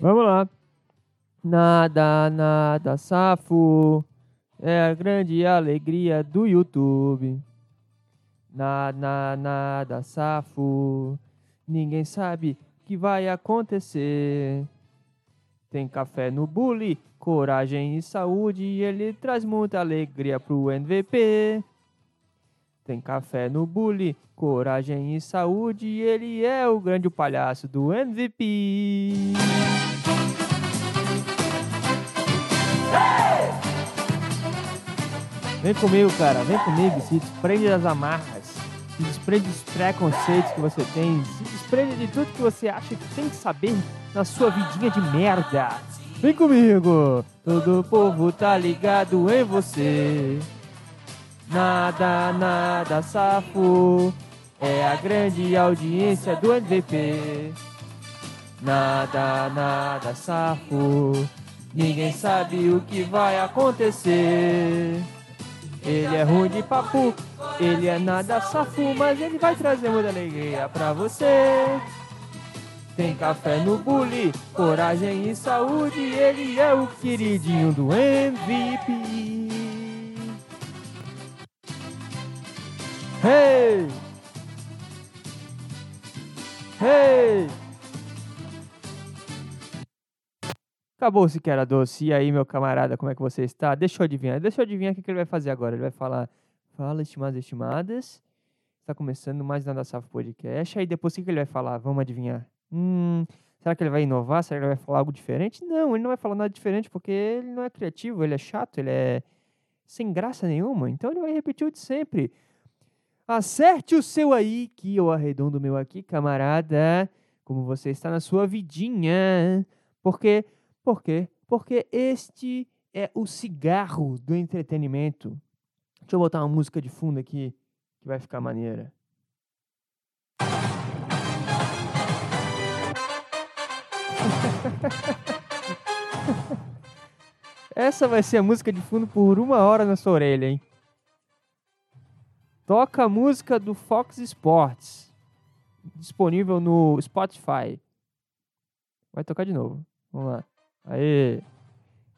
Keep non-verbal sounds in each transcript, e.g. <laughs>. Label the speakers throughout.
Speaker 1: Vamos lá. Nada, nada, safo. É a grande alegria do YouTube. Nada, nada, safo. Ninguém sabe que vai acontecer. Tem café no bully, coragem e saúde. E ele traz muita alegria pro MVP. Tem café no bully, coragem e saúde. E ele é o grande palhaço do MVP. Vem comigo, cara. Vem comigo. Se desprende das amarras. Se desprende dos preconceitos que você tem. Se desprende de tudo que você acha que tem que saber na sua vidinha de merda. Vem comigo. Todo povo tá ligado em você. Nada, nada, safo. É a grande audiência do MVP. Nada, nada, safo. Ninguém sabe o que vai acontecer. Ele é ruim de papo, ele é nada safo, mas ele vai trazer muita alegria pra você. Tem café no bully, coragem e saúde, ele é o queridinho do MVP. Hey! Hey! Acabou-se que era doce. E aí, meu camarada, como é que você está? Deixa eu adivinhar. Deixa eu adivinhar o que ele vai fazer agora. Ele vai falar: Fala, estimados e estimadas. Está começando mais Nada Safo Podcast. Aí depois o que ele vai falar? Vamos adivinhar. Hum, será que ele vai inovar? Será que ele vai falar algo diferente? Não, ele não vai falar nada diferente porque ele não é criativo, ele é chato, ele é sem graça nenhuma. Então ele vai repetir o de sempre. Acerte o seu aí, que eu arredondo o meu aqui, camarada. Como você está na sua vidinha. Porque por quê? Porque este é o cigarro do entretenimento. Deixa eu botar uma música de fundo aqui que vai ficar maneira. <laughs> Essa vai ser a música de fundo por uma hora na sua orelha, hein? Toca a música do Fox Sports, disponível no Spotify. Vai tocar de novo. Vamos lá. Aê!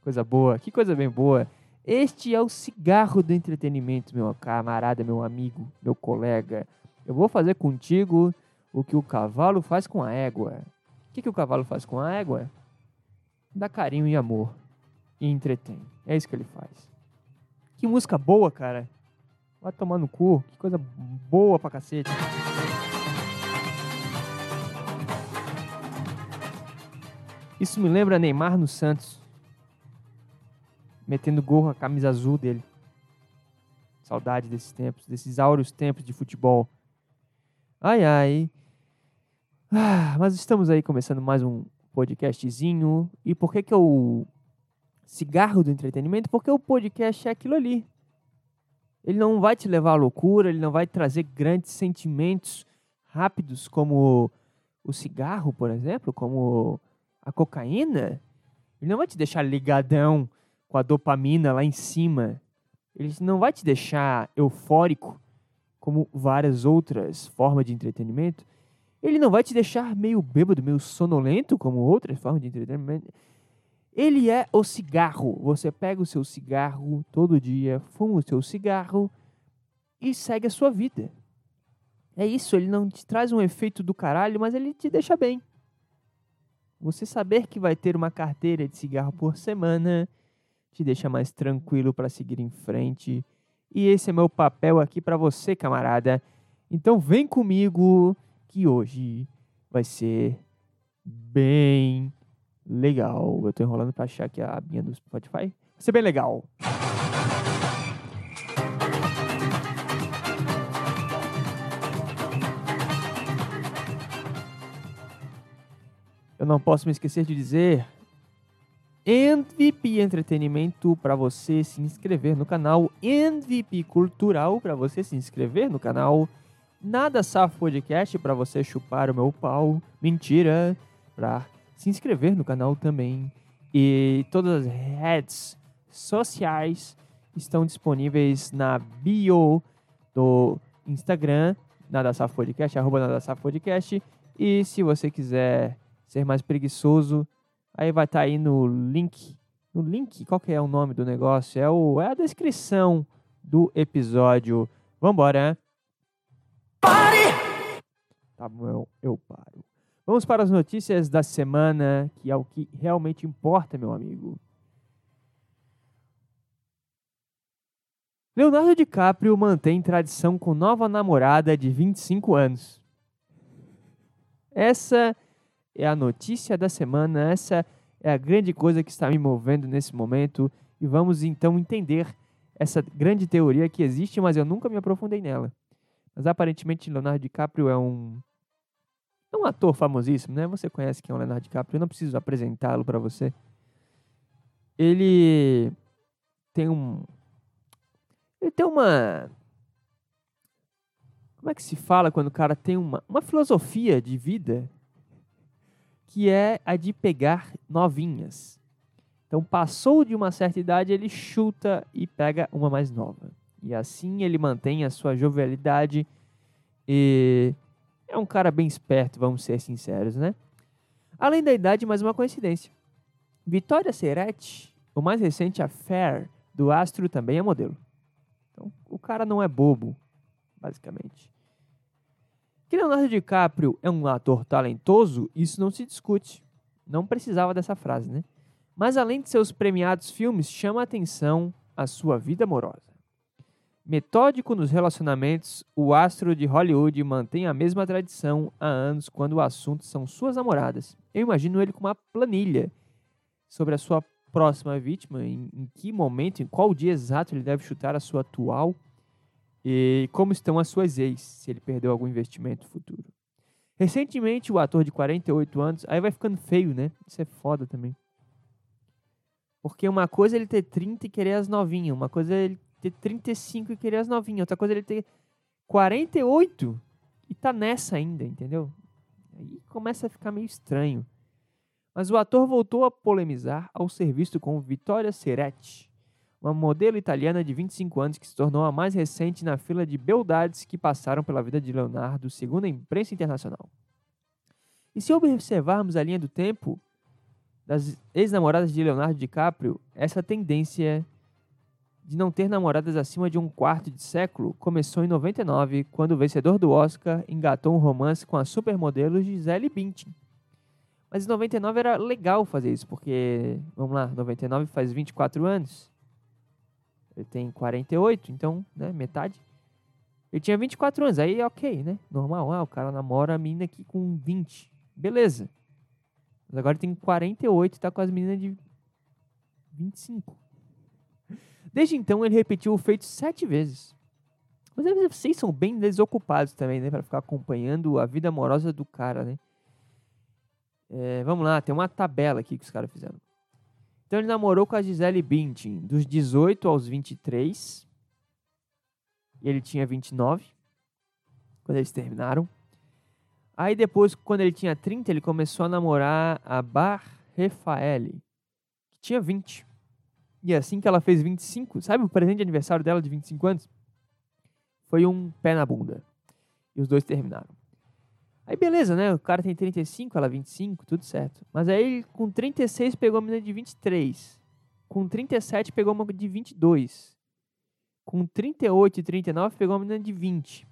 Speaker 1: Coisa boa, que coisa bem boa. Este é o cigarro do entretenimento, meu camarada, meu amigo, meu colega. Eu vou fazer contigo o que o cavalo faz com a égua. O que, que o cavalo faz com a égua? Dá carinho e amor. E entretém. É isso que ele faz. Que música boa, cara. Vai tomar no cu. Que coisa boa pra cacete. Isso me lembra Neymar no Santos. Metendo gol com a camisa azul dele. Saudade desses tempos, desses áureos tempos de futebol. Ai, ai. Ah, mas estamos aí começando mais um podcastzinho. E por que que eu... Cigarro do entretenimento? Porque o podcast é aquilo ali. Ele não vai te levar à loucura, ele não vai trazer grandes sentimentos rápidos como o cigarro, por exemplo, como a cocaína, ele não vai te deixar ligadão com a dopamina lá em cima. Ele não vai te deixar eufórico, como várias outras formas de entretenimento. Ele não vai te deixar meio bêbado, meio sonolento, como outras formas de entretenimento. Ele é o cigarro. Você pega o seu cigarro todo dia, fuma o seu cigarro e segue a sua vida. É isso, ele não te traz um efeito do caralho, mas ele te deixa bem. Você saber que vai ter uma carteira de cigarro por semana te deixa mais tranquilo para seguir em frente. E esse é meu papel aqui para você, camarada. Então vem comigo que hoje vai ser bem legal. Eu tô enrolando para achar que a abinha do Spotify vai ser bem legal. Eu não posso me esquecer de dizer MVP Entretenimento para você se inscrever no canal, MVP Cultural para você se inscrever no canal, Nada Safo Podcast para você chupar o meu pau, mentira, para se inscrever no canal também. E todas as redes sociais estão disponíveis na bio do Instagram, Nada Safo Podcast, arroba Nada Safo Podcast. E se você quiser ser mais preguiçoso, aí vai estar tá aí no link. No link, qual que é o nome do negócio? É, o, é a descrição do episódio. Vambora! Pare! Tá bom, eu, eu paro. Vamos para as notícias da semana, que é o que realmente importa, meu amigo. Leonardo DiCaprio mantém tradição com nova namorada de 25 anos. Essa é a notícia da semana, essa é a grande coisa que está me movendo nesse momento e vamos então entender essa grande teoria que existe, mas eu nunca me aprofundei nela. Mas aparentemente Leonardo DiCaprio é um é um ator famosíssimo, né? Você conhece quem é o Leonardo DiCaprio, eu não preciso apresentá-lo para você. Ele tem um ele tem uma como é que se fala quando o cara tem uma, uma filosofia de vida que é a de pegar novinhas. Então, passou de uma certa idade, ele chuta e pega uma mais nova. E assim ele mantém a sua jovialidade e é um cara bem esperto, vamos ser sinceros, né? Além da idade, mais uma coincidência. Vitória Sereti, o mais recente affair do astro, também é modelo. Então, o cara não é bobo, basicamente. Que Leonardo DiCaprio é um ator talentoso, isso não se discute. Não precisava dessa frase, né? Mas além de seus premiados filmes, chama a atenção a sua vida amorosa. Metódico nos relacionamentos, o astro de Hollywood mantém a mesma tradição há anos quando o assunto são suas namoradas. Eu imagino ele com uma planilha sobre a sua próxima vítima, em, em que momento, em qual dia exato ele deve chutar a sua atual e como estão as suas ex, se ele perdeu algum investimento futuro. Recentemente, o ator de 48 anos, aí vai ficando feio, né? Isso é foda também. Porque uma coisa é ele ter 30 e querer as novinhas, uma coisa é ele ter 35 e querer as novinhas, outra coisa é ele ter 48 e tá nessa ainda, entendeu? Aí começa a ficar meio estranho. Mas o ator voltou a polemizar ao ser visto com Vittoria Seretti, uma modelo italiana de 25 anos que se tornou a mais recente na fila de beldades que passaram pela vida de Leonardo, segundo a imprensa internacional. E se observarmos a linha do tempo das ex-namoradas de Leonardo DiCaprio, essa tendência de não ter namoradas acima de um quarto de século começou em 99, quando o vencedor do Oscar engatou um romance com a supermodelo Gisele Bündchen. Mas em 99 era legal fazer isso, porque, vamos lá, 99 faz 24 anos. Ele tem 48, então, né, metade. Ele tinha 24 anos, aí ok, né? Normal, ah, o cara namora a menina aqui com 20. Beleza. Mas agora ele tem 48 e tá com as meninas de 25. Desde então, ele repetiu o feito sete vezes. Mas vocês são bem desocupados também, né? Pra ficar acompanhando a vida amorosa do cara, né? É, vamos lá, tem uma tabela aqui que os caras fizeram. Então ele namorou com a Gisele Bündchen dos 18 aos 23. E ele tinha 29 quando eles terminaram. Aí depois, quando ele tinha 30, ele começou a namorar a Bar Rafaeli, que tinha 20. E assim que ela fez 25, sabe o presente de aniversário dela de 25 anos? Foi um pé na bunda. E os dois terminaram. Aí beleza, né? O cara tem 35, ela 25, tudo certo. Mas aí com 36 pegou uma menina de 23. Com 37 pegou uma de 22. Com 38 e 39 pegou uma menina de 20.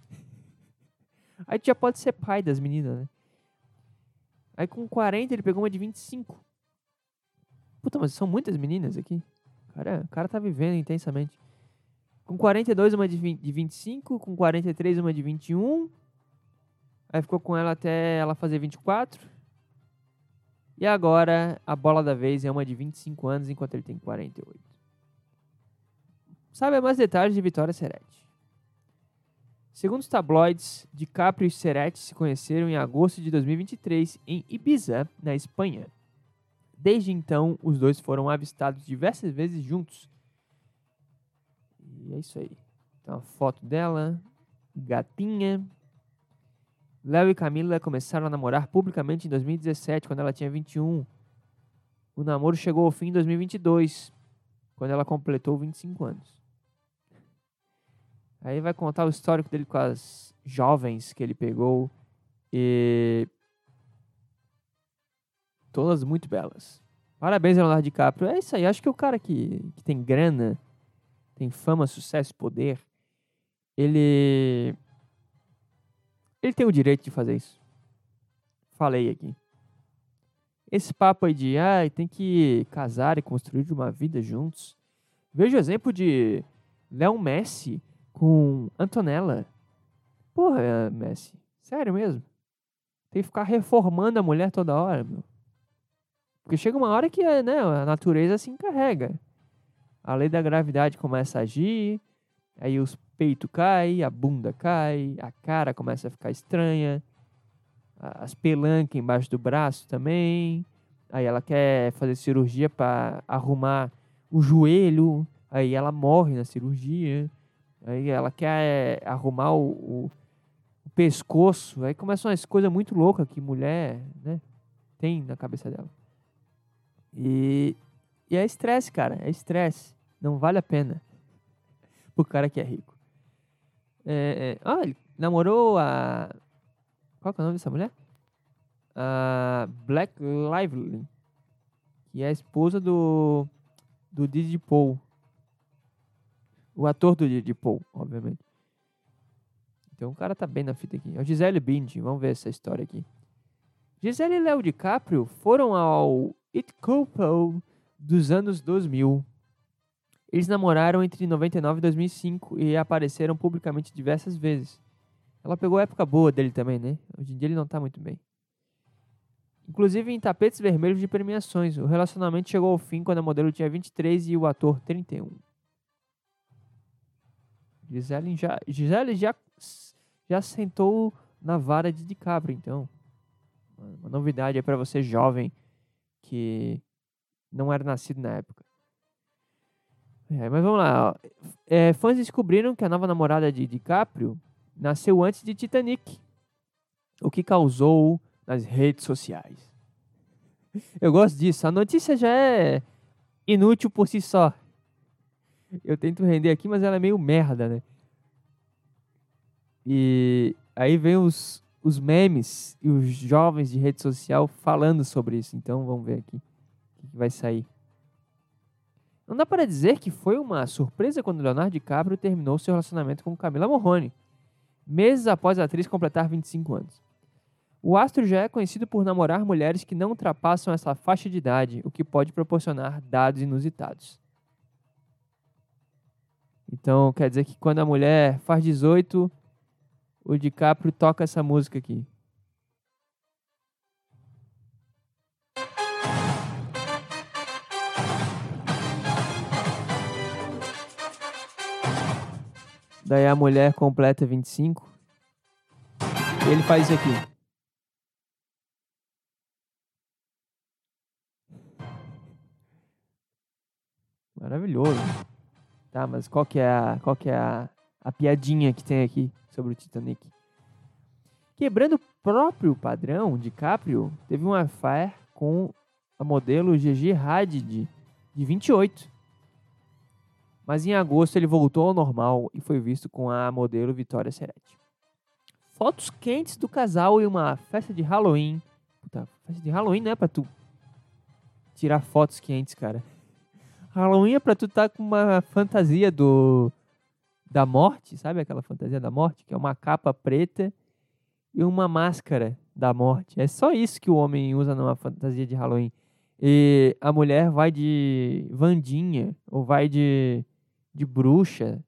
Speaker 1: Aí tu já pode ser pai das meninas, né? Aí com 40 ele pegou uma de 25. Puta, mas são muitas meninas aqui. Cara, o cara tá vivendo intensamente. Com 42 uma de, 20, de 25, com 43 uma de 21, Aí ficou com ela até ela fazer 24. E agora a bola da vez é uma de 25 anos, enquanto ele tem 48. Sabe mais detalhes de Vitória Serete. Segundo os tabloides, DiCaprio e Serete se conheceram em agosto de 2023 em Ibiza, na Espanha. Desde então, os dois foram avistados diversas vezes juntos. E é isso aí. Tem uma foto dela, gatinha, Léo e Camila começaram a namorar publicamente em 2017, quando ela tinha 21. O namoro chegou ao fim em 2022, quando ela completou 25 anos. Aí vai contar o histórico dele com as jovens que ele pegou e todas muito belas. Parabéns, Leonardo DiCaprio. É isso aí. Acho que o cara que, que tem grana, tem fama, sucesso, poder, ele ele tem o direito de fazer isso. Falei aqui. Esse papo aí de ah, tem que casar e construir uma vida juntos. Veja o exemplo de Léo Messi com Antonella. Porra, Messi. Sério mesmo? Tem que ficar reformando a mulher toda hora, meu. Porque chega uma hora que né, a natureza se encarrega. A lei da gravidade começa a agir, aí os peitos caem, a bunda cai, a cara começa a ficar estranha, as pelancas embaixo do braço também. Aí ela quer fazer cirurgia para arrumar o joelho, aí ela morre na cirurgia. Aí ela quer arrumar o, o, o pescoço. Aí começam umas coisas muito loucas que mulher né, tem na cabeça dela. E, e é estresse, cara. É estresse. Não vale a pena. <laughs> Pro cara que é rico. É, é, ah, ele namorou a. Qual é o nome dessa mulher? A Black Lively. Que é a esposa do. Do Didi Paul. O ator do Didi Paul, obviamente. Então o cara tá bem na fita aqui. É o Gisele Bündchen. Vamos ver essa história aqui. Gisele e Léo DiCaprio foram ao It Couple dos anos 2000. Eles namoraram entre 99 e 2005 e apareceram publicamente diversas vezes. Ela pegou a época boa dele também, né? Hoje em dia ele não tá muito bem. Inclusive em tapetes vermelhos de premiações. O relacionamento chegou ao fim quando a modelo tinha 23 e o ator 31. Gisele já, Gisele já, já sentou na vara de DiCaprio, então. Uma novidade aí para você jovem que não era nascido na época. É, mas vamos lá. É, fãs descobriram que a nova namorada de DiCaprio nasceu antes de Titanic, o que causou nas redes sociais. Eu gosto disso. A notícia já é inútil por si só. Eu tento render aqui, mas ela é meio merda, né? E aí vem os, os memes e os jovens de rede social falando sobre isso. Então vamos ver aqui o que vai sair. Não dá para dizer que foi uma surpresa quando Leonardo DiCaprio terminou seu relacionamento com Camila Morrone, meses após a atriz completar 25 anos. O astro já é conhecido por namorar mulheres que não ultrapassam essa faixa de idade, o que pode proporcionar dados inusitados. Então, quer dizer que quando a mulher faz 18, o DiCaprio toca essa música aqui. Daí a mulher completa 25. E ele faz isso aqui. Maravilhoso. Tá, mas qual que é a, qual que é a, a piadinha que tem aqui sobre o Titanic. Quebrando o próprio padrão, DiCaprio teve um affair com a modelo Gigi Hadid, de 28. Mas em agosto ele voltou ao normal e foi visto com a modelo Vitória Seretti. Fotos quentes do casal e uma festa de Halloween. Puta, festa de Halloween não é pra tu tirar fotos quentes, cara. Halloween é pra tu estar tá com uma fantasia do da morte, sabe aquela fantasia da morte? Que é uma capa preta e uma máscara da morte. É só isso que o homem usa numa fantasia de Halloween. E a mulher vai de Vandinha ou vai de, de bruxa.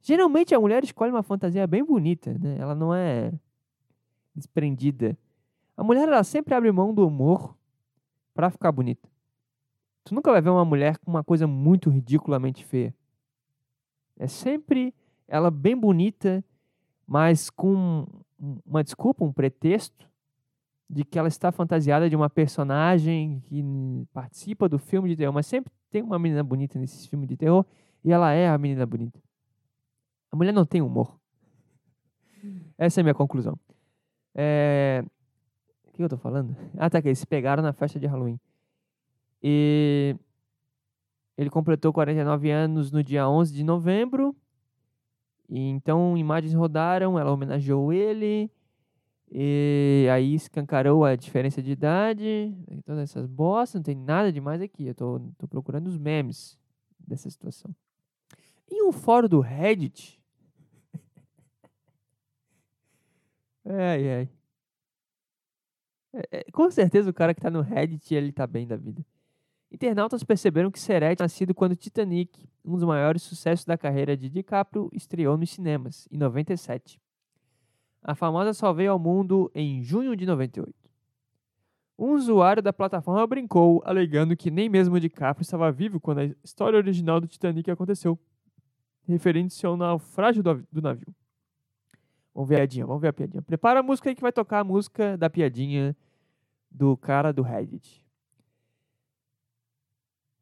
Speaker 1: Geralmente a mulher escolhe uma fantasia bem bonita, né? Ela não é desprendida. A mulher ela sempre abre mão do humor para ficar bonita. Tu nunca vai ver uma mulher com uma coisa muito ridiculamente feia. É sempre ela bem bonita, mas com uma desculpa, um pretexto de que ela está fantasiada de uma personagem que participa do filme de terror, mas sempre tem uma menina bonita nesse filme de terror e ela é a menina bonita. A mulher não tem humor. Essa é a minha conclusão. É... O que eu tô falando? Ah, tá, que eles se pegaram na festa de Halloween. E ele completou 49 anos no dia 11 de novembro. E então imagens rodaram, ela homenageou ele. E aí escancarou a diferença de idade. Todas essas bostas, não tem nada demais aqui. Eu tô, tô procurando os memes dessa situação. Em um fórum do Reddit. ai, ai. É, é, com certeza o cara que tá no Reddit, ele tá bem da vida. Internautas perceberam que Serete nascido quando Titanic, um dos maiores sucessos da carreira de DiCaprio, estreou nos cinemas, em 97. A famosa só veio ao mundo em junho de 98. Um usuário da plataforma brincou, alegando que nem mesmo DiCaprio estava vivo quando a história original do Titanic aconteceu, referente-se ao naufrágio do, navio. Vamos ver a piadinha, vamos ver a piadinha. Prepara a música aí que vai tocar a música da piadinha do cara do Reddit.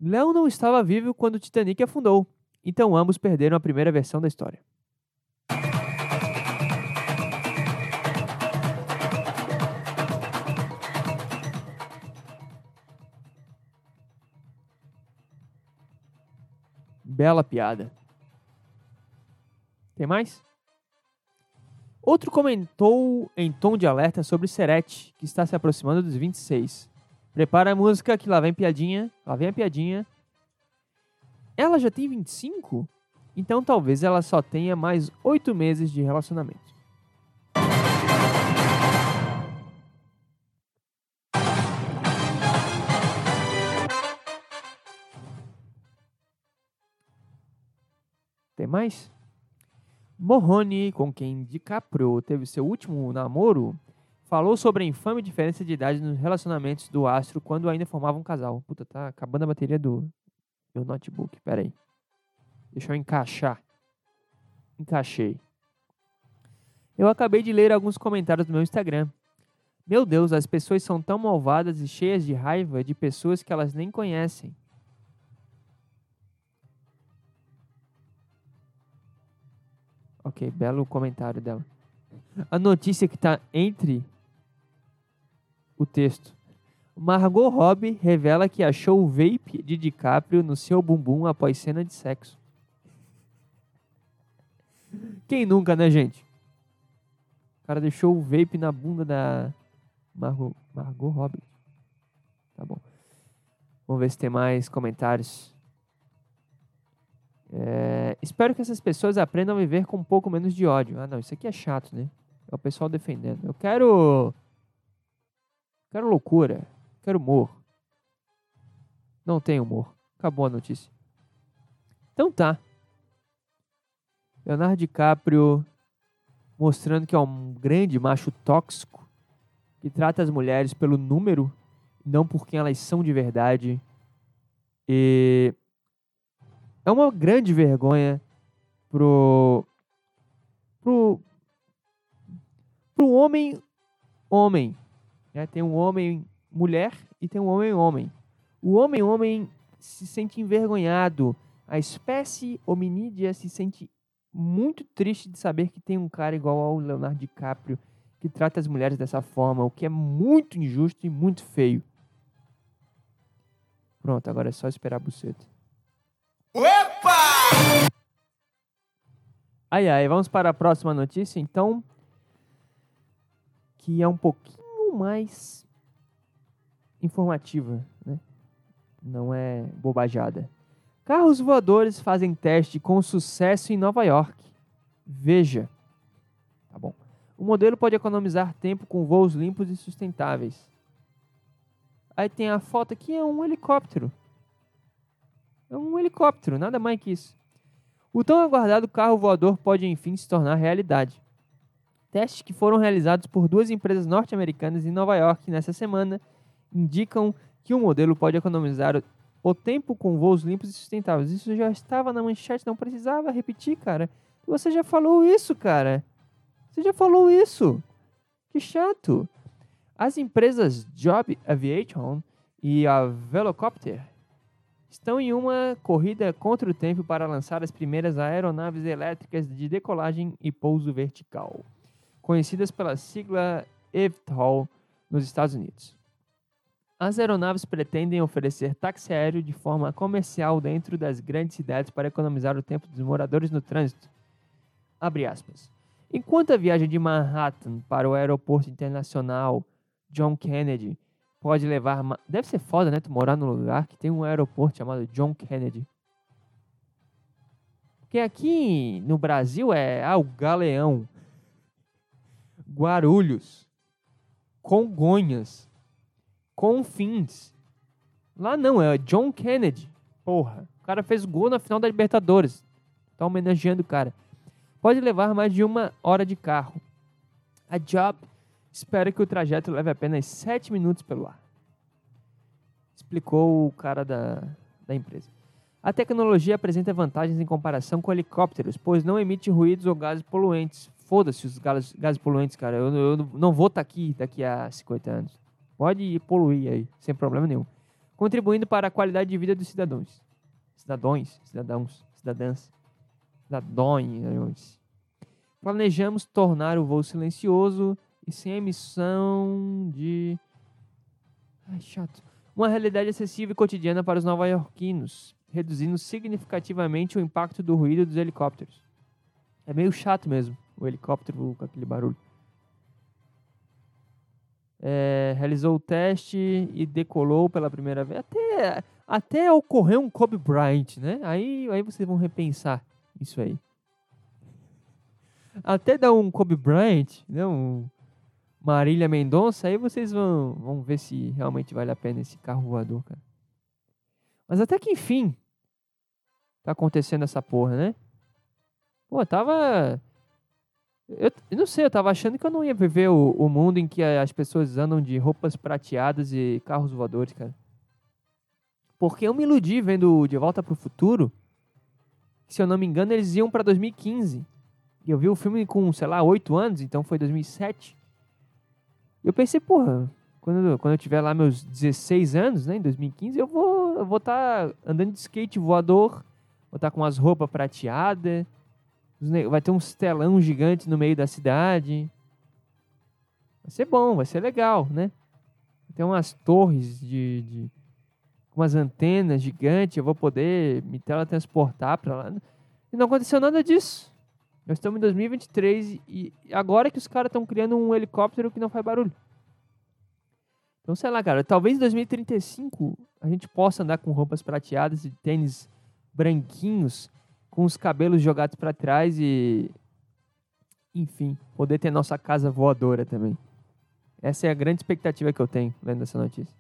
Speaker 1: Léo não estava vivo quando o Titanic afundou, então ambos perderam a primeira versão da história. Bela piada. Tem mais? Outro comentou em tom de alerta sobre Serete, que está se aproximando dos 26. Prepara a música que lá vem piadinha, lá vem a piadinha. Ela já tem 25? Então talvez ela só tenha mais 8 meses de relacionamento. Tem mais? Morrone, com quem DiCaprio teve seu último namoro, falou sobre a infame diferença de idade nos relacionamentos do astro quando ainda formavam um casal. Puta, tá acabando a bateria do meu notebook. Pera aí. Deixa eu encaixar. Encaixei. Eu acabei de ler alguns comentários no meu Instagram. Meu Deus, as pessoas são tão malvadas e cheias de raiva de pessoas que elas nem conhecem. Ok, belo comentário dela. A notícia que está entre o texto. Margot Robbie revela que achou o vape de DiCaprio no seu bumbum após cena de sexo. Quem nunca, né, gente? O cara deixou o vape na bunda da Margot, Margot Robbie. Tá bom. Vamos ver se tem mais comentários. É, espero que essas pessoas aprendam a viver com um pouco menos de ódio. Ah, não, isso aqui é chato, né? É o pessoal defendendo. Eu quero. Quero loucura. Quero humor. Não tem humor. Acabou a notícia. Então tá. Leonardo DiCaprio mostrando que é um grande macho tóxico que trata as mulheres pelo número, não por quem elas são de verdade. E é uma grande vergonha pro pro pro homem homem, né? Tem um homem mulher e tem um homem homem. O homem homem se sente envergonhado. A espécie hominídea se sente muito triste de saber que tem um cara igual ao Leonardo DiCaprio que trata as mulheres dessa forma, o que é muito injusto e muito feio. Pronto, agora é só esperar a buceta. Opa! Ai, ai, vamos para a próxima notícia, então. Que é um pouquinho mais informativa, né? Não é bobajada. Carros voadores fazem teste com sucesso em Nova York. Veja. Tá bom. O modelo pode economizar tempo com voos limpos e sustentáveis. Aí tem a foto aqui, é um helicóptero. É um helicóptero, nada mais que isso. O tão aguardado carro voador pode enfim se tornar realidade. Testes que foram realizados por duas empresas norte-americanas em Nova York nessa semana indicam que o modelo pode economizar o tempo com voos limpos e sustentáveis. Isso já estava na manchete, não precisava repetir, cara. Você já falou isso, cara. Você já falou isso. Que chato. As empresas Job Aviation e a Velocopter estão em uma corrida contra o tempo para lançar as primeiras aeronaves elétricas de decolagem e pouso vertical, conhecidas pela sigla eVTOL nos Estados Unidos. As aeronaves pretendem oferecer táxi aéreo de forma comercial dentro das grandes cidades para economizar o tempo dos moradores no trânsito. Enquanto a viagem de Manhattan para o aeroporto internacional John Kennedy pode levar. Deve ser foda, né? Tu morar num lugar que tem um aeroporto chamado John Kennedy. Porque aqui no Brasil é ah, o Galeão, Guarulhos, Congonhas, Confins. Lá não, é John Kennedy. Porra, o cara fez gol na final da Libertadores. Tá homenageando o cara. Pode levar mais de uma hora de carro. A Job espera que o trajeto leve apenas 7 minutos pelo ar. Explicou o cara da, da empresa. A tecnologia apresenta vantagens em comparação com helicópteros, pois não emite ruídos ou gases poluentes. Foda-se os gases, gases poluentes, cara. Eu, eu não vou estar tá aqui daqui a 50 anos. Pode poluir aí, sem problema nenhum. Contribuindo para a qualidade de vida dos cidadãos. Cidadãos, cidadãos, cidadãs, cidadãos. Planejamos tornar o voo silencioso e sem emissão de. Ai, chato. Uma realidade acessível e cotidiana para os nova-iorquinos reduzindo significativamente o impacto do ruído dos helicópteros. É meio chato mesmo, o helicóptero com aquele barulho. É, realizou o teste e decolou pela primeira vez. Até, até ocorreu um Kobe Bryant, né? Aí, aí vocês vão repensar isso aí. Até dar um Kobe Bryant, né? Um Marília Mendonça, aí vocês vão, vão ver se realmente vale a pena esse carro voador, cara. Mas até que enfim tá acontecendo essa porra, né? Pô, tava. Eu, eu, não sei, eu tava achando que eu não ia viver o, o mundo em que as pessoas andam de roupas prateadas e carros voadores, cara. Porque eu me iludi vendo De Volta pro Futuro. Se eu não me engano, eles iam pra 2015. E eu vi o filme com, sei lá, 8 anos, então foi 2007. Eu pensei, porra, quando, quando eu tiver lá meus 16 anos, né, em 2015, eu vou eu vou estar tá andando de skate voador, vou estar tá com umas roupas prateadas, vai ter um telão gigante no meio da cidade. Vai ser bom, vai ser legal, né? Tem umas torres de, de umas antenas gigantes, eu vou poder me teletransportar para lá. E não aconteceu nada disso. Nós estamos em 2023 e agora que os caras estão criando um helicóptero que não faz barulho. Então, sei lá, cara, talvez em 2035 a gente possa andar com roupas prateadas e tênis branquinhos, com os cabelos jogados para trás e. Enfim, poder ter nossa casa voadora também. Essa é a grande expectativa que eu tenho lendo essa notícia.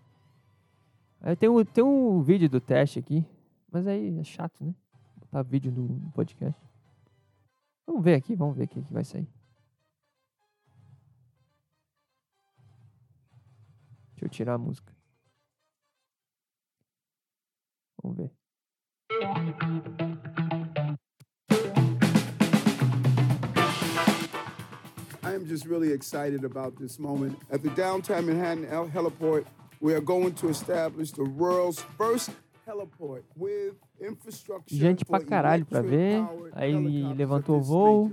Speaker 1: Tem um, tem um vídeo do teste aqui, mas aí é chato, né? Botar vídeo no podcast. Vamos ver aqui, vamos ver o que vai sair. Deixa eu tirar a música. Vamos ver. I am just really excited about this moment. At the downtown Manhattan heliport, we are going to establish the world's first. Gente pra caralho pra ver. Aí levantou o voo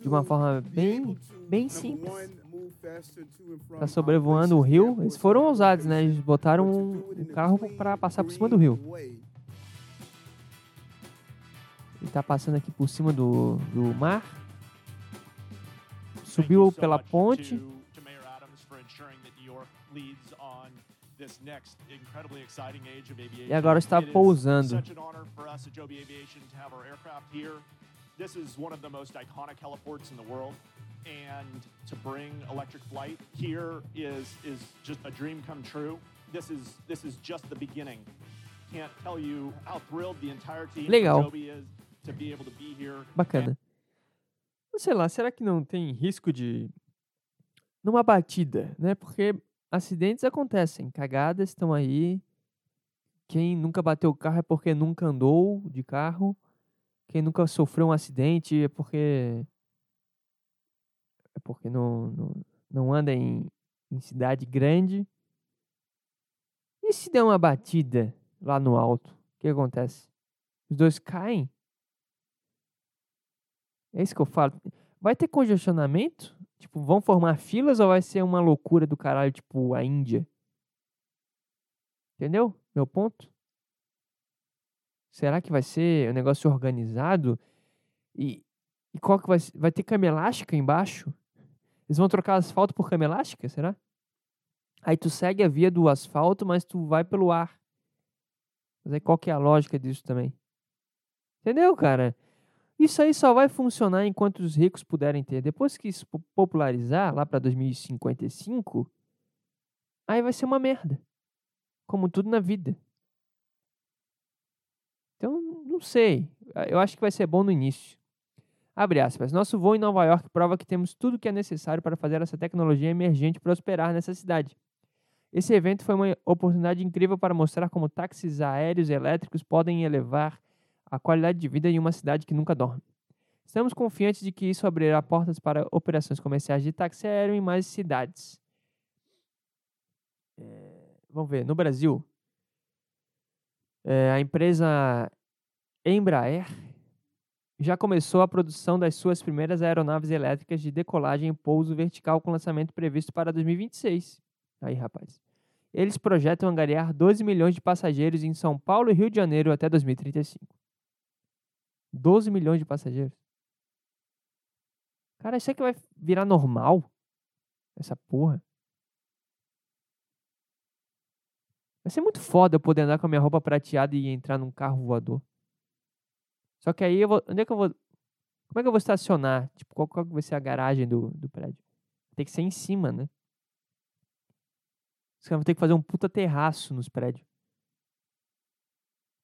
Speaker 1: de uma forma bem, bem simples tá sobrevoando o rio. Eles foram ousados, né? Eles botaram um, carro para passar por cima do rio. Ele tá passando aqui por cima do, do mar. Subiu pela ponte. E agora está pousando. This is one of the most iconic heliports in the world and to bring electric flight here is is just a dream come true. This is this is just the beginning. Can't tell you how thrilled the entire team Legal. Is to be able to be here. Bacana. Sei lá, será que não tem risco de numa batida, né? Porque acidentes acontecem, cagadas estão aí. Quem nunca bateu o carro é porque nunca andou de carro. Quem nunca sofreu um acidente é porque é porque não, não, não anda em, em cidade grande. E se der uma batida lá no alto, o que acontece? Os dois caem? É isso que eu falo. Vai ter congestionamento? Tipo, vão formar filas ou vai ser uma loucura do caralho, tipo a Índia? Entendeu? Meu ponto? Será que vai ser um negócio organizado? E, e qual que vai Vai ter cama elástica embaixo? Eles vão trocar asfalto por cama elástica, será? Aí tu segue a via do asfalto, mas tu vai pelo ar. Mas aí qual que é a lógica disso também? Entendeu, cara? Isso aí só vai funcionar enquanto os ricos puderem ter. Depois que isso popularizar, lá para 2055, aí vai ser uma merda. Como tudo na vida. Então, não sei. Eu acho que vai ser bom no início. Abre aspas. Nosso voo em Nova York prova que temos tudo o que é necessário para fazer essa tecnologia emergente prosperar nessa cidade. Esse evento foi uma oportunidade incrível para mostrar como táxis aéreos elétricos podem elevar a qualidade de vida em uma cidade que nunca dorme. Estamos confiantes de que isso abrirá portas para operações comerciais de táxi aéreo em mais cidades. É, vamos ver, no Brasil, é, a empresa Embraer já começou a produção das suas primeiras aeronaves elétricas de decolagem e pouso vertical com lançamento previsto para 2026. Aí, rapaz. Eles projetam angariar 12 milhões de passageiros em São Paulo e Rio de Janeiro até 2035. 12 milhões de passageiros. Cara, isso que vai virar normal? Essa porra. Vai ser muito foda eu poder andar com a minha roupa prateada e entrar num carro voador. Só que aí eu vou. Onde é que eu vou. Como é que eu vou estacionar? Tipo, qual, qual vai ser a garagem do, do prédio? Tem que ser em cima, né? Os caras vão ter que fazer um puta terraço nos prédios.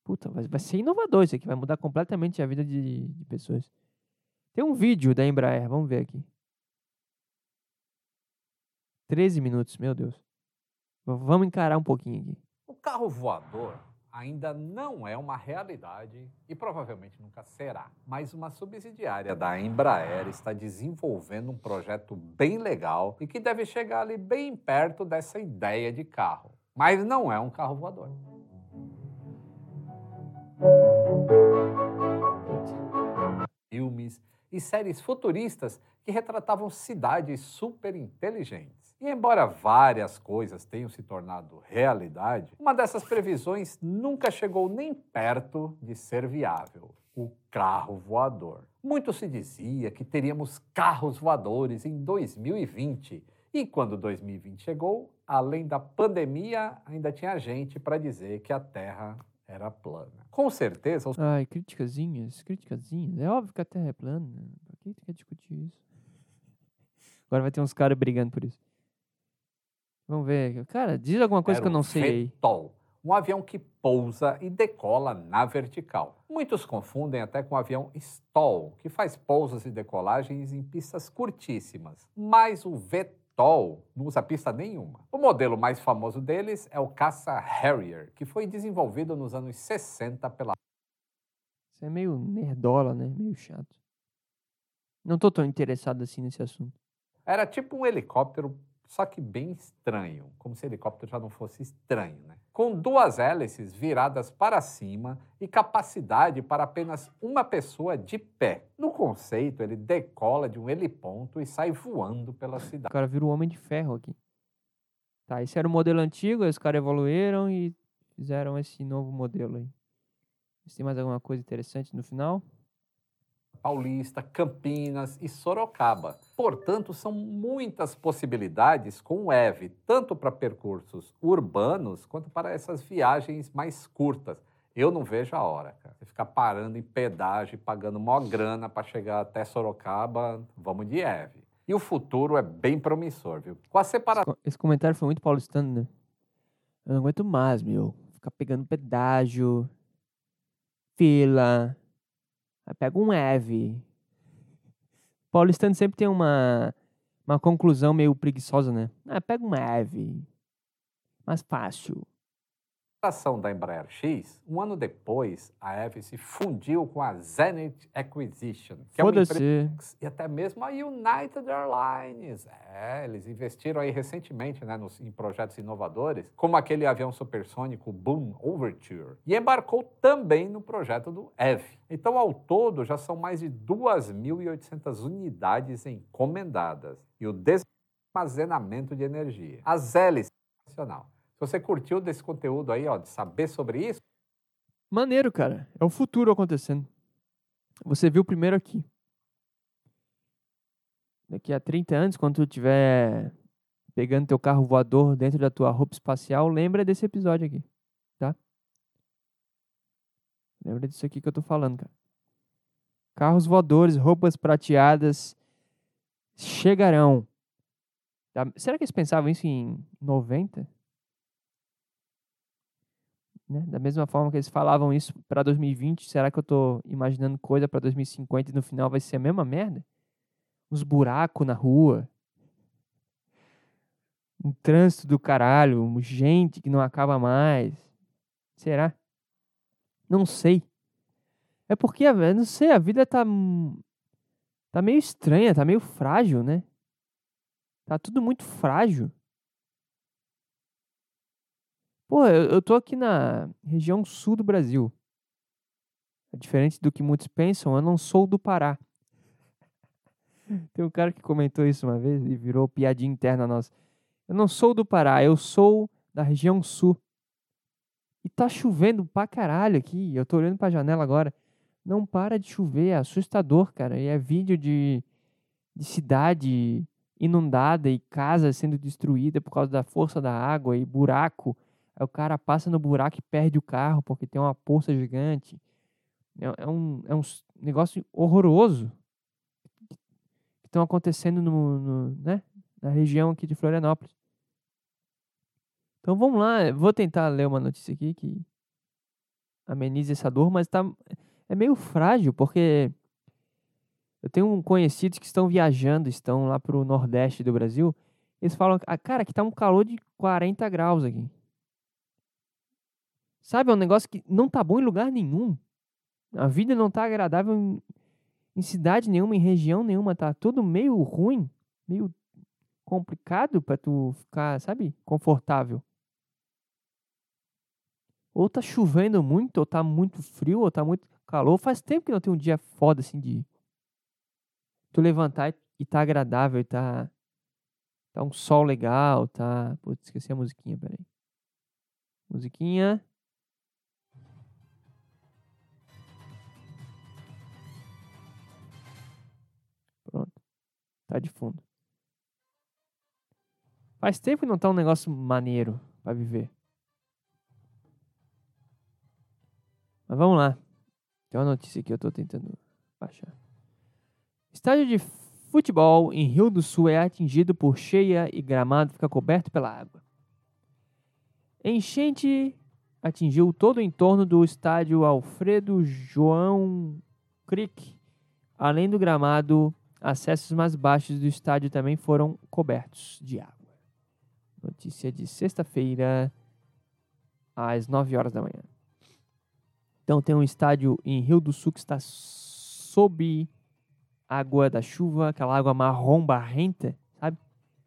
Speaker 1: Puta, vai, vai ser inovador isso aqui, vai mudar completamente a vida de, de pessoas. Tem um vídeo da Embraer, vamos ver aqui. 13 minutos, meu Deus. Vamos encarar um pouquinho aqui.
Speaker 2: O carro voador ainda não é uma realidade e provavelmente nunca será. Mas uma subsidiária da Embraer está desenvolvendo um projeto bem legal e que deve chegar ali bem perto dessa ideia de carro. Mas não é um carro voador. Filmes e séries futuristas que retratavam cidades super inteligentes. E embora várias coisas tenham se tornado realidade, uma dessas previsões nunca chegou nem perto de ser viável: o carro voador. Muito se dizia que teríamos carros voadores em 2020. E quando 2020 chegou, além da pandemia, ainda tinha gente para dizer que a Terra era plana. Com certeza. Os...
Speaker 1: Ai, criticazinhas, criticazinhas. É óbvio que a Terra é plana. Por que tu quer discutir isso? Agora vai ter uns caras brigando por isso. Vamos ver. Cara, diz alguma coisa
Speaker 2: era
Speaker 1: que eu não sei aí.
Speaker 2: Um avião que pousa e decola na vertical. Muitos confundem até com o avião STOL, que faz pousas e decolagens em pistas curtíssimas. Mas o VTOL Tol não usa pista nenhuma. O modelo mais famoso deles é o caça Harrier, que foi desenvolvido nos anos 60 pela.
Speaker 1: Isso é meio nerdola, né? Meio chato. Não tô tão interessado assim nesse assunto.
Speaker 2: Era tipo um helicóptero só que bem estranho, como se o helicóptero já não fosse estranho, né? Com duas hélices viradas para cima e capacidade para apenas uma pessoa de pé. No conceito, ele decola de um heliponto e sai voando pela cidade.
Speaker 1: O cara vira o Homem de Ferro aqui. Tá, esse era o modelo antigo, os caras evoluíram e fizeram esse novo modelo aí. Tem mais alguma coisa interessante no final?
Speaker 2: Paulista, Campinas e Sorocaba. Portanto, são muitas possibilidades com o EV, tanto para percursos urbanos quanto para essas viagens mais curtas. Eu não vejo a hora, cara. Você ficar parando em pedágio pagando mó grana para chegar até Sorocaba, vamos de EV. E o futuro é bem promissor, viu? Com a separação.
Speaker 1: Esse comentário foi muito paulistano, né? Eu não aguento mais, meu. Ficar pegando pedágio, fila, pega um EV. Paulistano sempre tem uma, uma conclusão meio preguiçosa, né? Ah, pega um EV. Mais fácil.
Speaker 2: Ação da Embraer X, um ano depois, a Eve se fundiu com a Zenith Acquisition, que é uma empresa e até mesmo a United Airlines. É, eles investiram aí recentemente né, nos, em projetos inovadores, como aquele avião supersônico Boom Overture, e embarcou também no projeto do Eve. Então, ao todo, já são mais de 2.800 unidades encomendadas e o desarmazenamento de energia. As hélices, nacional. Se você curtiu desse conteúdo aí, ó, de saber sobre isso,
Speaker 1: Maneiro, cara. É o futuro acontecendo. Você viu primeiro aqui. Daqui a 30 anos, quando tu estiver pegando teu carro voador dentro da tua roupa espacial, lembra desse episódio aqui, tá? Lembra disso aqui que eu tô falando, cara. Carros voadores, roupas prateadas chegarão. Tá? Será que eles pensavam isso em 90? Né? Da mesma forma que eles falavam isso para 2020, será que eu tô imaginando coisa para 2050 e no final vai ser a mesma merda? Uns buracos na rua, um trânsito do caralho, gente que não acaba mais. Será? Não sei. É porque, não sei, a vida tá tá meio estranha, tá meio frágil, né? Tá tudo muito frágil. Pô, eu, eu tô aqui na região sul do Brasil. É Diferente do que muitos pensam, eu não sou do Pará. <laughs> Tem um cara que comentou isso uma vez e virou piadinha interna nossa. Eu não sou do Pará, eu sou da região sul. E tá chovendo pra caralho aqui. Eu tô olhando pra janela agora. Não para de chover, é assustador, cara. E é vídeo de, de cidade inundada e casa sendo destruída por causa da força da água e buraco. Aí o cara passa no buraco e perde o carro porque tem uma poça gigante. É, é um, é um negócio horroroso que estão acontecendo no, no, né, na região aqui de Florianópolis. Então vamos lá, vou tentar ler uma notícia aqui que amenize essa dor, mas tá, é meio frágil porque eu tenho conhecidos que estão viajando, estão lá pro nordeste do Brasil. Eles falam, ah, cara, que tá um calor de 40 graus aqui. Sabe, é um negócio que não tá bom em lugar nenhum. A vida não tá agradável em, em cidade nenhuma, em região nenhuma, tá tudo meio ruim, meio complicado pra tu ficar, sabe, confortável. Ou tá chovendo muito, ou tá muito frio, ou tá muito calor. Faz tempo que não tem um dia foda assim de tu levantar e tá agradável, e tá tá um sol legal, tá, putz, esqueci a musiquinha, peraí. Musiquinha. Tá de fundo. Faz tempo que não tá um negócio maneiro pra viver. Mas vamos lá. Tem uma notícia que eu tô tentando baixar. Estádio de futebol em Rio do Sul é atingido por cheia e gramado fica coberto pela água. Enchente atingiu todo o entorno do estádio Alfredo João Crick. Além do gramado, acessos mais baixos do estádio também foram cobertos de água. Notícia de sexta-feira, às 9 horas da manhã. Então tem um estádio em Rio do Sul que está sob água da chuva, aquela água marrom barrenta, sabe?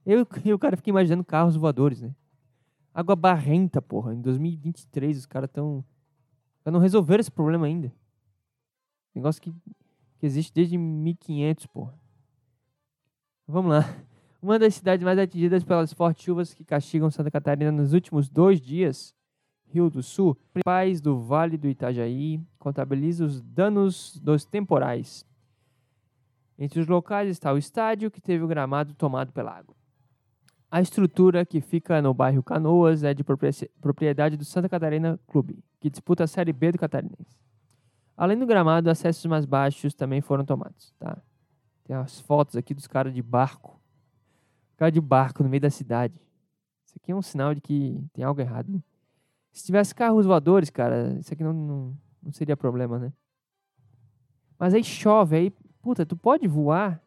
Speaker 1: Eu e o cara fica imaginando carros voadores, né? Água barrenta, porra. Em 2023 os caras estão. não resolveram esse problema ainda. Negócio que, que existe desde 1500, porra. Vamos lá. Uma das cidades mais atingidas pelas fortes chuvas que castigam Santa Catarina nos últimos dois dias, Rio do Sul, principais do Vale do Itajaí, contabiliza os danos dos temporais. Entre os locais está o estádio, que teve o gramado tomado pela água. A estrutura, que fica no bairro Canoas, é de proprie- propriedade do Santa Catarina Clube, que disputa a Série B do Catarinense. Além do gramado, acessos mais baixos também foram tomados. Tá? Tem as fotos aqui dos caras de barco. Cara de barco no meio da cidade. Isso aqui é um sinal de que tem algo errado, né? Se tivesse carros voadores, cara, isso aqui não, não, não seria problema, né? Mas aí chove, aí, puta, tu pode voar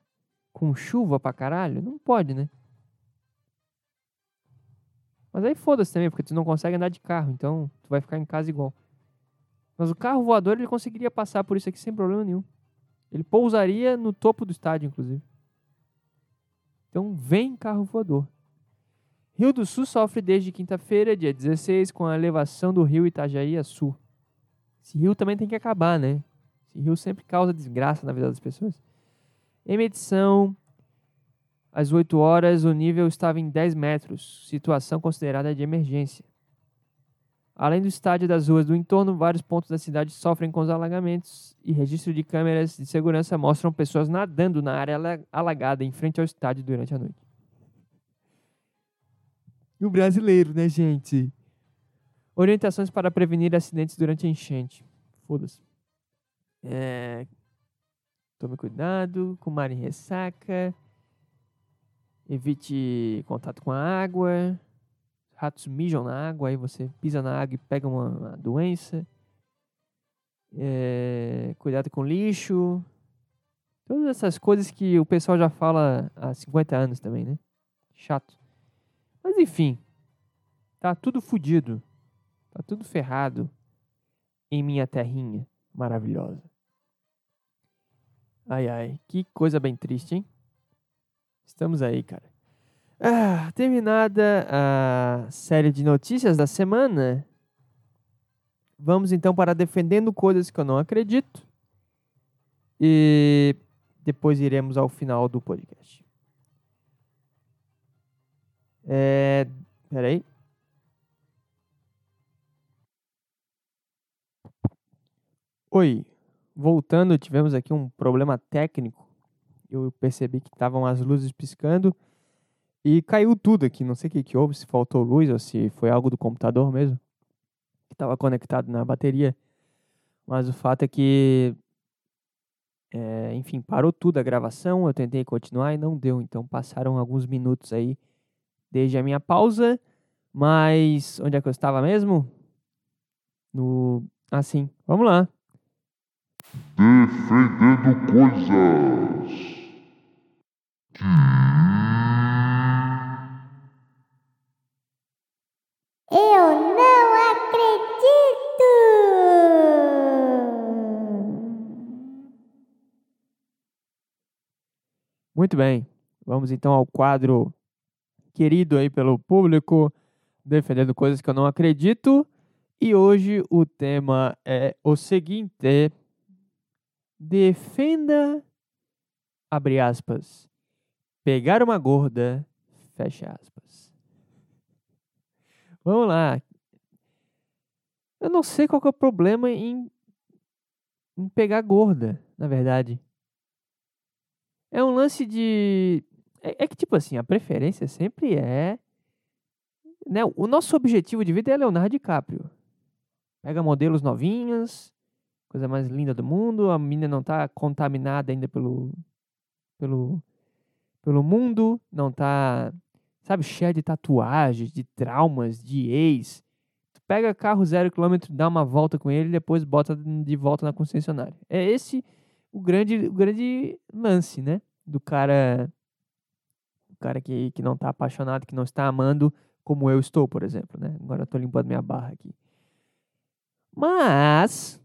Speaker 1: com chuva pra caralho? Não pode, né? Mas aí foda-se também, porque tu não consegue andar de carro, então tu vai ficar em casa igual. Mas o carro voador ele conseguiria passar por isso aqui sem problema nenhum. Ele pousaria no topo do estádio, inclusive. Então vem carro voador. Rio do Sul sofre desde quinta-feira, dia 16, com a elevação do rio Itajaí a Sul. Esse rio também tem que acabar, né? Esse rio sempre causa desgraça na vida das pessoas. Em medição, às 8 horas, o nível estava em 10 metros, situação considerada de emergência. Além do estádio e das ruas do entorno, vários pontos da cidade sofrem com os alagamentos e registro de câmeras de segurança mostram pessoas nadando na área alagada em frente ao estádio durante a noite. E o brasileiro, né, gente? Orientações para prevenir acidentes durante a enchente. Foda-se. É... Tome cuidado com mar em ressaca. Evite contato com a água. Ratos mijam na água, aí você pisa na água e pega uma, uma doença. É... Cuidado com lixo. Todas essas coisas que o pessoal já fala há 50 anos também, né? Chato. Mas enfim, tá tudo fodido. Tá tudo ferrado em minha terrinha maravilhosa. Ai, ai, que coisa bem triste, hein? Estamos aí, cara. Ah, terminada a série de notícias da semana, vamos então para defendendo coisas que eu não acredito. E depois iremos ao final do podcast. É, peraí. Oi, voltando, tivemos aqui um problema técnico. Eu percebi que estavam as luzes piscando e caiu tudo aqui. Não sei o que, que houve, se faltou luz ou se foi algo do computador mesmo, que estava conectado na bateria. Mas o fato é que, é, enfim, parou tudo a gravação. Eu tentei continuar e não deu. Então passaram alguns minutos aí desde a minha pausa. Mas onde é que eu estava mesmo? No. Assim, vamos lá.
Speaker 3: Defendendo coisas que.
Speaker 4: Eu não acredito!
Speaker 1: Muito bem. Vamos então ao quadro querido aí pelo público, defendendo coisas que eu não acredito. E hoje o tema é o seguinte: defenda, abre aspas, pegar uma gorda, fecha aspas. Vamos lá. Eu não sei qual é o problema em, em pegar gorda, na verdade. É um lance de. É, é que, tipo assim, a preferência sempre é. Né, o nosso objetivo de vida é Leonardo DiCaprio. Pega modelos novinhas, coisa mais linda do mundo, a menina não tá contaminada ainda pelo. pelo. pelo mundo, não tá. Sabe, cheia de tatuagens, de traumas, de ex. Tu pega carro zero quilômetro, dá uma volta com ele e depois bota de volta na concessionária. É esse o grande, o grande lance, né? Do cara. O cara que, que não tá apaixonado, que não está amando como eu estou, por exemplo, né? Agora eu tô limpando minha barra aqui. Mas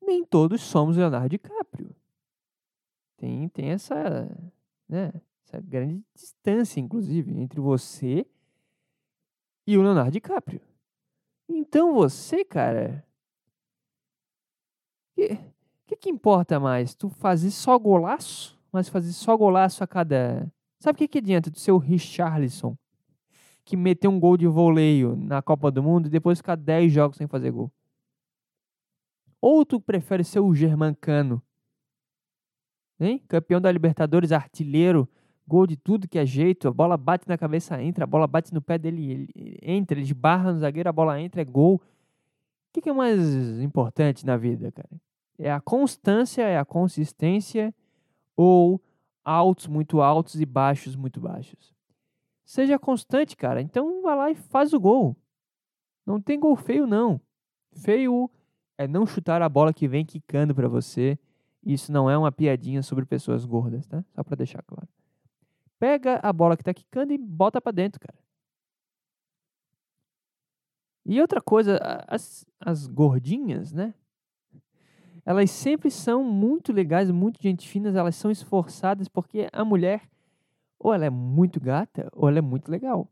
Speaker 1: nem todos somos Leonardo DiCaprio. Tem, tem essa, né, essa grande distância, inclusive, entre você e o Leonardo DiCaprio. Então você, cara. O que, que, que importa mais? Tu fazer só golaço? Mas fazer só golaço a cada. Sabe o que, que adianta do seu Richarlison? Que meteu um gol de voleio na Copa do Mundo e depois ficar 10 jogos sem fazer gol? Ou tu prefere ser o Germancano? Hein? Campeão da Libertadores, artilheiro, gol de tudo que é jeito, a bola bate na cabeça, entra, a bola bate no pé dele, ele entra, ele esbarra no zagueiro, a bola entra, é gol. O que, que é mais importante na vida, cara? É a constância, é a consistência ou altos muito altos e baixos muito baixos? Seja constante, cara. Então vai lá e faz o gol. Não tem gol feio, não. Feio é não chutar a bola que vem quicando para você. Isso não é uma piadinha sobre pessoas gordas, tá? Só para deixar claro. Pega a bola que tá quicando e bota para dentro, cara. E outra coisa, as, as gordinhas, né? Elas sempre são muito legais, muito gente finas, elas são esforçadas porque a mulher ou ela é muito gata ou ela é muito legal.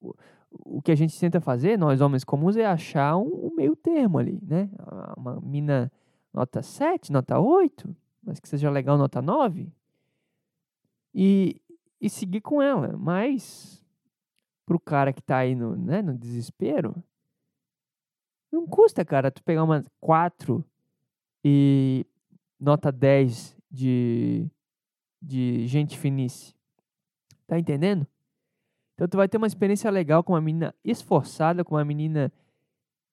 Speaker 1: O, o que a gente tenta fazer, nós homens comuns, é achar um, um meio termo ali, né? Ah, Uma mina nota 7, nota 8, mas que seja legal nota 9. E, e seguir com ela. Mas pro cara que tá aí no, né, no desespero, não custa, cara, tu pegar uma 4 e nota 10 de, de gente finice. Tá entendendo? Então tu vai ter uma experiência legal com uma menina esforçada, com uma menina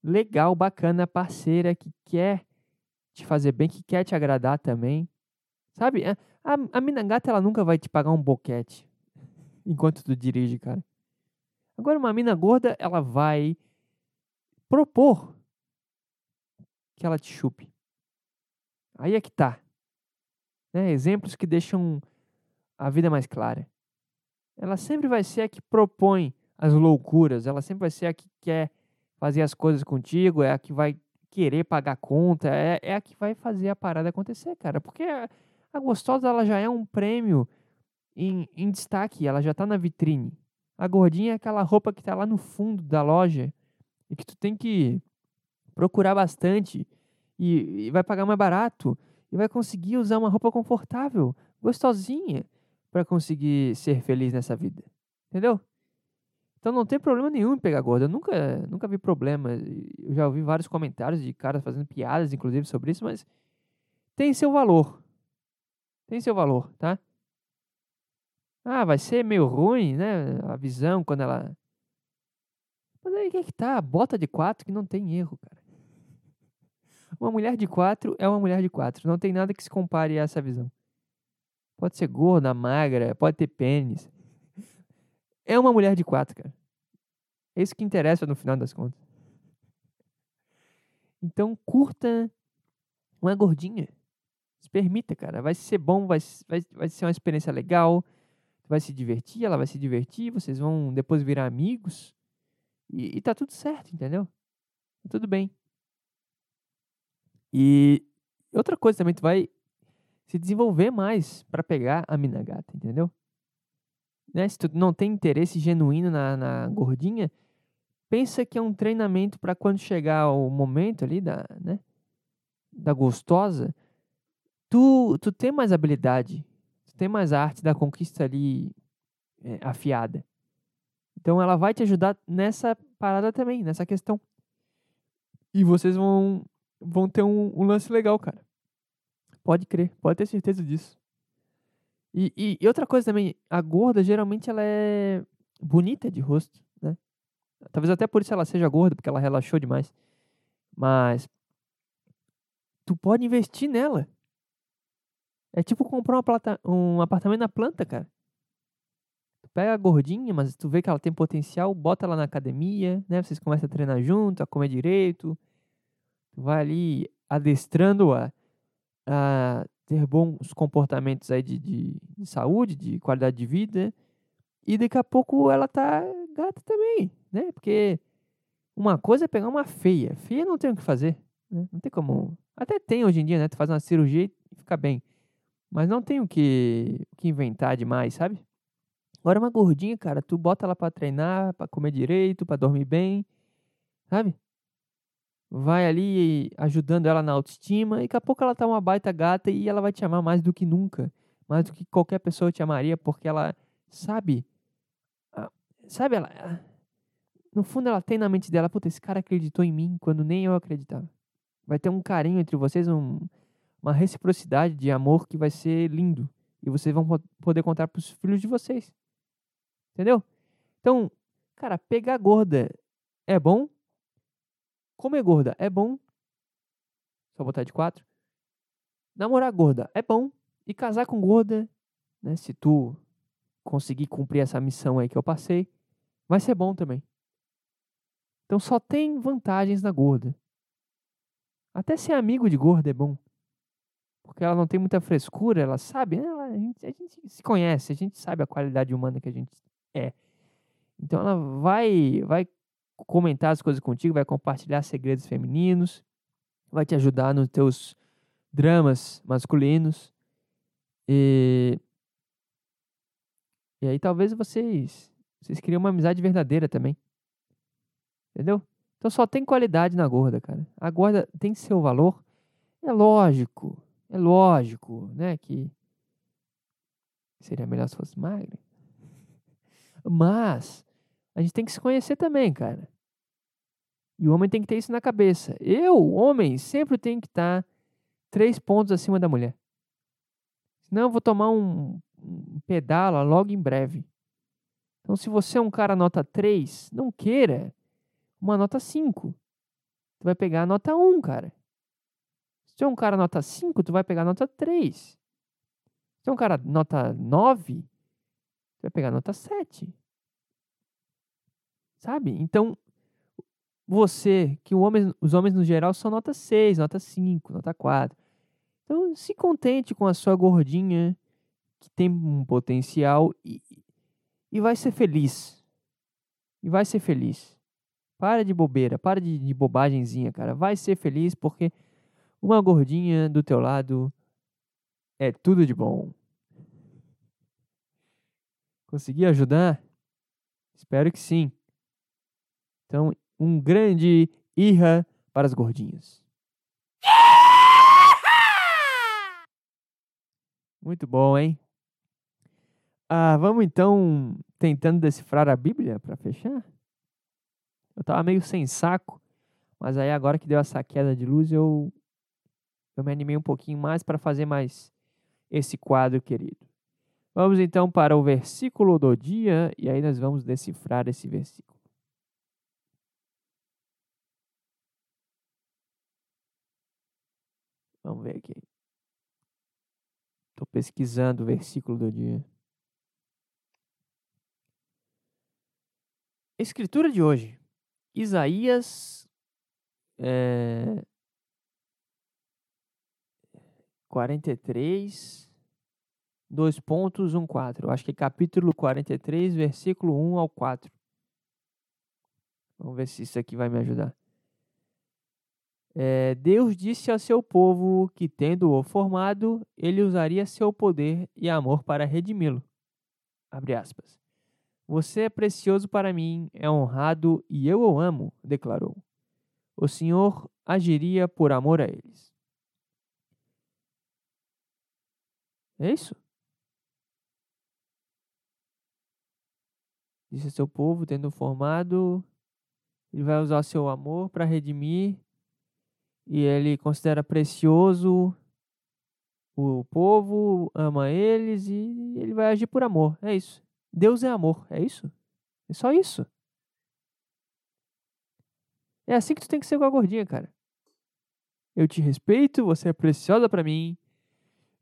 Speaker 1: legal, bacana, parceira, que quer te fazer bem, que quer te agradar também. Sabe? A, a, a mina gata, ela nunca vai te pagar um boquete <laughs> enquanto tu dirige, cara. Agora, uma mina gorda, ela vai propor que ela te chupe. Aí é que tá. Né? Exemplos que deixam a vida mais clara. Ela sempre vai ser a que propõe as loucuras, ela sempre vai ser a que quer fazer as coisas contigo, é a que vai querer pagar conta, é, é a que vai fazer a parada acontecer, cara. Porque a, a gostosa, ela já é um prêmio em, em destaque, ela já tá na vitrine. A gordinha é aquela roupa que tá lá no fundo da loja e que tu tem que procurar bastante e, e vai pagar mais barato e vai conseguir usar uma roupa confortável, gostosinha, para conseguir ser feliz nessa vida. Entendeu? Então não tem problema nenhum em pegar gorda. Eu nunca, nunca vi problema. Eu já ouvi vários comentários de caras fazendo piadas, inclusive, sobre isso, mas tem seu valor. Tem seu valor, tá? Ah, vai ser meio ruim, né? A visão quando ela. Mas aí que é que tá? Bota de quatro que não tem erro, cara. Uma mulher de quatro é uma mulher de quatro. Não tem nada que se compare a essa visão. Pode ser gorda, magra, pode ter pênis. É uma mulher de quatro, cara. É isso que interessa no final das contas. Então, curta uma gordinha. Se permita, cara. Vai ser bom, vai, vai, vai ser uma experiência legal. Vai se divertir, ela vai se divertir. Vocês vão depois virar amigos. E, e tá tudo certo, entendeu? Tá tudo bem. E outra coisa também, tu vai se desenvolver mais para pegar a mina gata, entendeu? Né? Se tu não tem interesse genuíno na, na gordinha, pensa que é um treinamento para quando chegar o momento ali da, né, da gostosa, tu, tu tem mais habilidade, tu tem mais arte da conquista ali é, afiada. Então ela vai te ajudar nessa parada também, nessa questão. E vocês vão, vão ter um, um lance legal, cara. Pode crer, pode ter certeza disso. E, e, e, outra coisa também, a gorda geralmente ela é bonita de rosto, né? Talvez até por isso ela seja gorda, porque ela relaxou demais. Mas tu pode investir nela. É tipo comprar uma plata, um apartamento na planta, cara. Tu pega a gordinha, mas tu vê que ela tem potencial, bota ela na academia, né? Vocês começam a treinar junto, a comer direito. Tu vai ali adestrando-a a ter bons comportamentos aí de, de, de, saúde, de qualidade de vida. E daqui a pouco ela tá gata também, né? Porque uma coisa é pegar uma feia. Feia não tem o que fazer, né? Não tem como... Até tem hoje em dia, né? Tu faz uma cirurgia e fica bem. Mas não tem o que, o que inventar demais, sabe? Agora uma gordinha, cara, tu bota ela pra treinar, pra comer direito, pra dormir bem, sabe? vai ali ajudando ela na autoestima e daqui a pouco ela tá uma baita gata e ela vai te amar mais do que nunca, mais do que qualquer pessoa te amaria, porque ela sabe, sabe, ela, no fundo ela tem na mente dela, puta, esse cara acreditou em mim quando nem eu acreditava. Vai ter um carinho entre vocês, um, uma reciprocidade de amor que vai ser lindo e vocês vão poder contar pros filhos de vocês. Entendeu? Então, cara, pegar gorda é bom, Comer gorda é bom. Só botar de quatro. Namorar gorda é bom. E casar com gorda, né? Se tu conseguir cumprir essa missão aí que eu passei, vai ser bom também. Então só tem vantagens na gorda. Até ser amigo de gorda é bom. Porque ela não tem muita frescura, ela sabe, né? ela, a, gente, a gente se conhece, a gente sabe a qualidade humana que a gente é. Então ela vai, vai comentar as coisas contigo, vai compartilhar segredos femininos, vai te ajudar nos teus dramas masculinos. E, e aí talvez vocês, vocês criam uma amizade verdadeira também. Entendeu? Então só tem qualidade na gorda, cara. A gorda tem seu valor. É lógico, é lógico, né, que seria melhor se fosse magra. Mas a gente tem que se conhecer também, cara. E o homem tem que ter isso na cabeça. Eu, homem, sempre tenho que estar três pontos acima da mulher. Senão eu vou tomar um, um pedala logo em breve. Então, se você é um cara nota 3, não queira uma nota 5. Tu vai pegar a nota 1, cara. Se é um cara nota 5, tu vai pegar nota 3. Se é um cara nota 9, tu vai pegar nota 7. Sabe? Então, você, que homem, os homens no geral são nota 6, nota 5, nota 4. Então, se contente com a sua gordinha, que tem um potencial, e, e vai ser feliz. E vai ser feliz. Para de bobeira, para de, de bobagemzinha, cara. Vai ser feliz porque uma gordinha do teu lado é tudo de bom. Consegui ajudar? Espero que sim. Então, um grande irra para as gordinhas. Muito bom, hein? Ah, vamos então tentando decifrar a Bíblia para fechar? Eu tava meio sem saco, mas aí agora que deu essa queda de luz, eu eu me animei um pouquinho mais para fazer mais esse quadro querido. Vamos então para o versículo do dia e aí nós vamos decifrar esse versículo. Vamos ver aqui. Estou pesquisando o versículo do dia. Escritura de hoje. Isaías é, 43, dois pontos, um, quatro. Eu acho que é capítulo 43, versículo 1 ao 4. Vamos ver se isso aqui vai me ajudar. É, Deus disse ao seu povo que, tendo-o formado, ele usaria seu poder e amor para redimi-lo. Abre aspas. Você é precioso para mim, é honrado e eu o amo, declarou. O Senhor agiria por amor a eles. É isso? Disse ao seu povo, tendo formado, ele vai usar seu amor para redimir e ele considera precioso o povo, ama eles e ele vai agir por amor. É isso. Deus é amor. É isso. É só isso. É assim que tu tem que ser com a gordinha, cara. Eu te respeito, você é preciosa para mim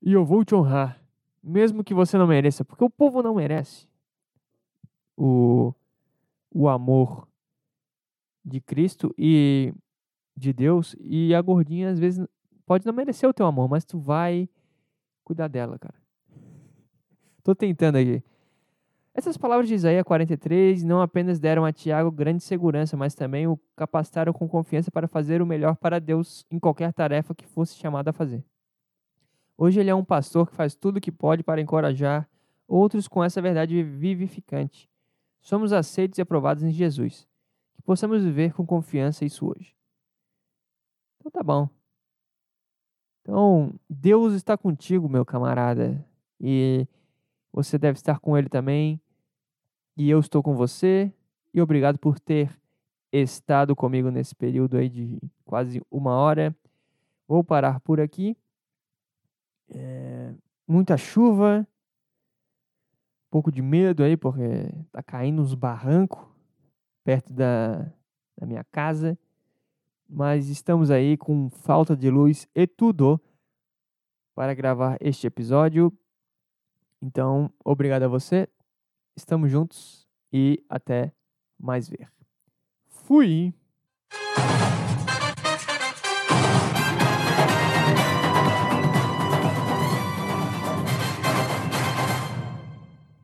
Speaker 1: e eu vou te honrar, mesmo que você não mereça, porque o povo não merece o, o amor de Cristo e de Deus e a gordinha às vezes pode não merecer o teu amor, mas tu vai cuidar dela, cara. Tô tentando aqui. Essas palavras de Isaías 43 não apenas deram a Tiago grande segurança, mas também o capacitaram com confiança para fazer o melhor para Deus em qualquer tarefa que fosse chamado a fazer. Hoje ele é um pastor que faz tudo o que pode para encorajar outros com essa verdade vivificante. Somos aceitos e aprovados em Jesus. Que possamos viver com confiança isso hoje. Então tá bom. Então, Deus está contigo, meu camarada. E você deve estar com ele também. E eu estou com você. E obrigado por ter estado comigo nesse período aí de quase uma hora. Vou parar por aqui. É, muita chuva. Um pouco de medo aí, porque tá caindo uns barrancos perto da, da minha casa mas estamos aí com falta de luz e tudo para gravar este episódio. Então, obrigado a você. Estamos juntos e até mais ver. Fui!